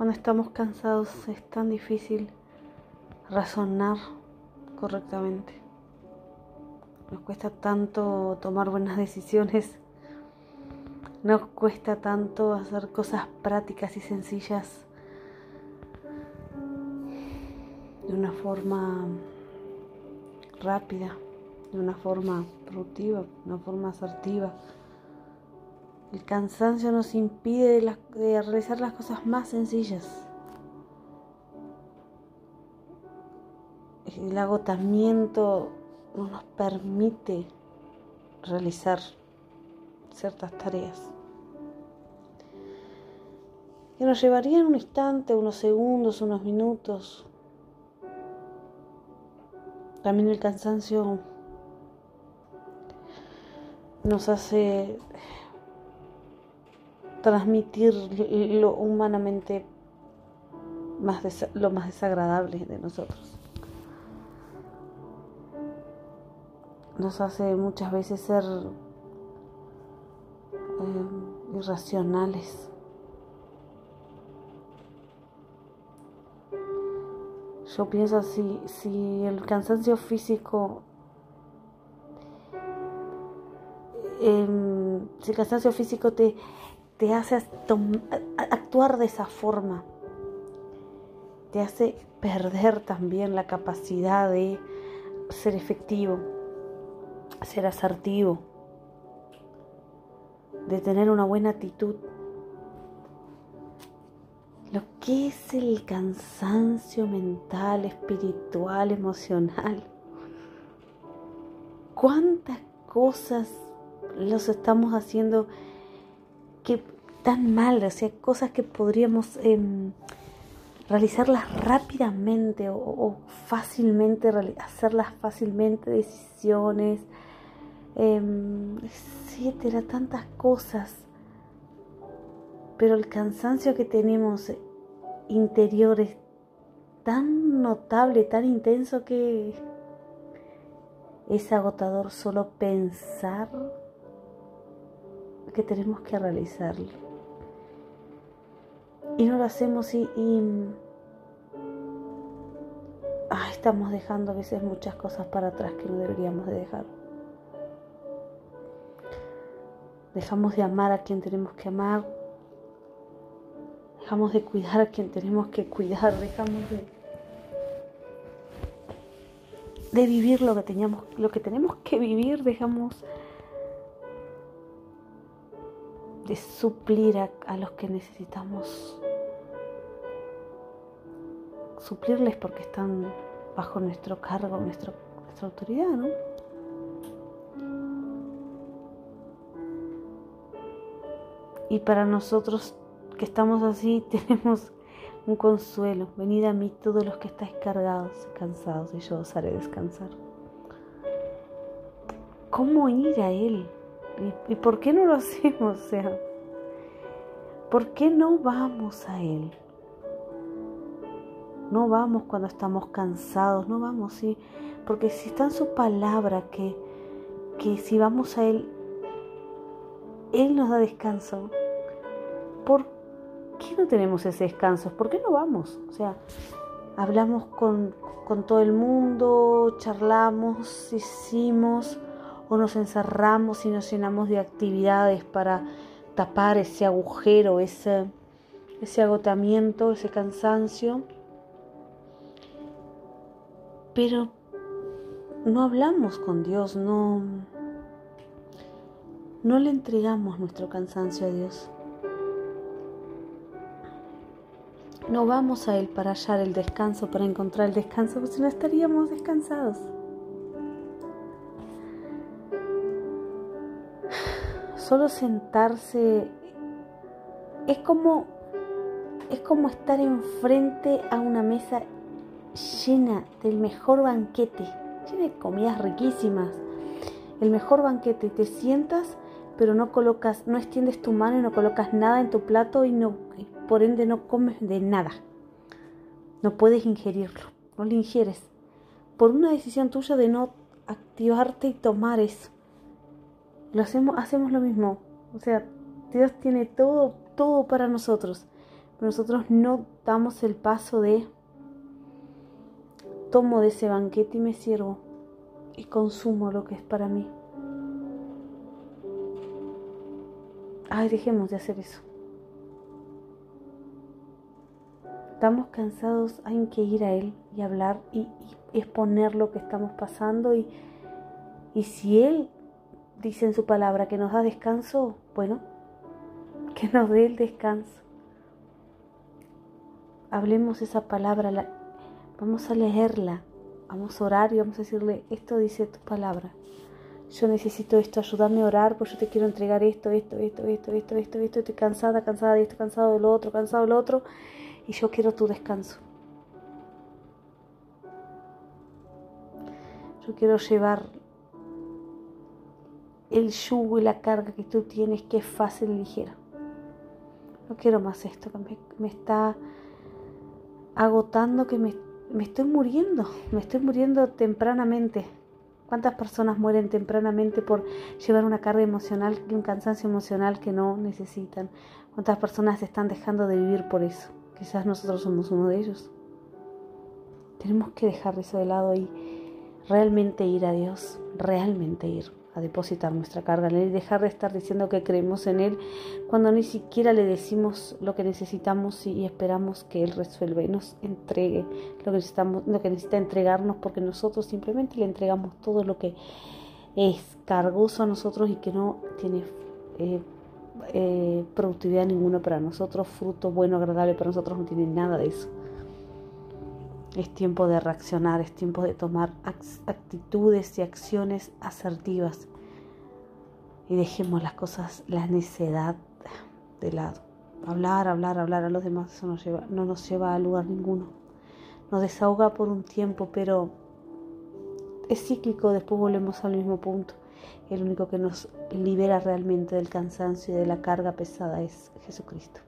Cuando estamos cansados es tan difícil razonar correctamente. Nos cuesta tanto tomar buenas decisiones. Nos cuesta tanto hacer cosas prácticas y sencillas de una forma rápida, de una forma productiva, de una forma asertiva. El cansancio nos impide de, realizar las cosas más sencillas. El agotamiento no nos permite realizar ciertas tareas que nos llevarían un instante, unos segundos, unos minutos. También el cansancio nos hace transmitir lo humanamente más lo más desagradable de nosotros. Nos hace muchas veces ser eh, irracionales. Yo pienso así, si el cansancio físico em, si el cansancio físico te, te hace actuar de esa forma, te hace perder también la capacidad de ser efectivo, ser asertivo, de tener una buena actitud. Lo que es el cansancio mental, espiritual, emocional. ¿Cuántas cosas los estamos haciendo? Que tan mal, o sea, cosas que podríamos em, realizarlas rápidamente o, fácilmente, hacerlas fácilmente, decisiones, em, etcétera, tantas cosas. Pero el cansancio que tenemos interior es tan notable, tan intenso que es agotador solo pensar que tenemos que realizarlo. Y no lo hacemos y, estamos dejando a veces muchas cosas para atrás que no deberíamos de dejar. Dejamos de amar a quien tenemos que amar. Dejamos de cuidar a quien tenemos que cuidar. Dejamos de, de vivir lo que, teníamos, lo que tenemos que vivir. Dejamos de suplir a, los que necesitamos suplirles porque están bajo nuestro cargo, nuestra autoridad, ¿no? Y para nosotros que estamos así tenemos un consuelo. Venid a mí todos los que estáis cargados y cansados y yo os haré descansar. ¿Cómo ir a Él? ¿Y, por qué no lo hacemos? O sea, ¿por qué no vamos a Él? No vamos cuando estamos cansados, no vamos, sí, porque si está en su palabra que, que si vamos a Él, Él nos da descanso. ¿Por qué no tenemos ese descanso? ¿Por qué no vamos? O sea, hablamos con, con todo el mundo, charlamos, hicimos o nos encerramos y nos llenamos de actividades para tapar ese agujero, ese, ese agotamiento, ese cansancio. Pero no hablamos con Dios, no, no le entregamos nuestro cansancio a Dios. No vamos a Él para hallar el descanso, para encontrar el descanso, porque si no estaríamos descansados. Solo sentarse es como es como estar enfrente a una mesa llena del mejor banquete, llena de comidas riquísimas. El mejor banquete, te sientas, pero no colocas, no extiendes tu mano y no colocas nada en tu plato y no por ende no comes de nada. No puedes ingerirlo, no lo ingieres. Por una decisión tuya de no activarte y tomar eso lo hacemos, hacemos lo mismo. O sea, Dios tiene todo, todo para nosotros. nosotros no damos el paso de tomo de ese banquete y me sirvo y consumo lo que es para mí. Ay, dejemos de hacer eso. Estamos cansados, hay que ir a Él y hablar y, exponer lo que estamos pasando y, y si Él dice en su palabra que nos da descanso, bueno, que nos dé el descanso. Hablemos esa palabra, vamos a leerla, vamos a orar y vamos a decirle, esto dice tu palabra. Yo necesito esto, ayúdame a orar, porque yo te quiero entregar esto, esto, esto, esto, esto, esto, esto, estoy cansada, cansada de esto, cansado de lo otro, cansado de lo otro, y yo quiero tu descanso. Yo quiero llevar el yugo y la carga que tú tienes, que es fácil y ligera. No quiero más esto, que me, está agotando, que me, me estoy muriendo, me estoy muriendo tempranamente. ¿Cuántas personas mueren tempranamente por llevar una carga emocional un cansancio emocional que no necesitan? ¿Cuántas personas están dejando de vivir por eso? Quizás nosotros somos uno de ellos. Tenemos que dejar eso de lado y realmente ir a Dios, realmente ir a depositar nuestra carga en Él y dejar de estar diciendo que creemos en Él cuando ni siquiera le decimos lo que necesitamos y esperamos que Él resuelva y nos entregue lo que, necesitamos, lo que necesita entregarnos porque nosotros simplemente le entregamos todo lo que es cargoso a nosotros y que no tiene eh, eh, productividad ninguna para nosotros, fruto bueno, agradable para nosotros, no tiene nada de eso. Es tiempo de reaccionar, es tiempo de tomar actitudes y acciones asertivas. Y dejemos las cosas, la necedad de lado. Hablar, hablar, hablar a los demás, eso lleva, no nos lleva a lugar ninguno. Nos desahoga por un tiempo, pero es cíclico, después volvemos al mismo punto. El único que nos libera realmente del cansancio y de la carga pesada es Jesucristo.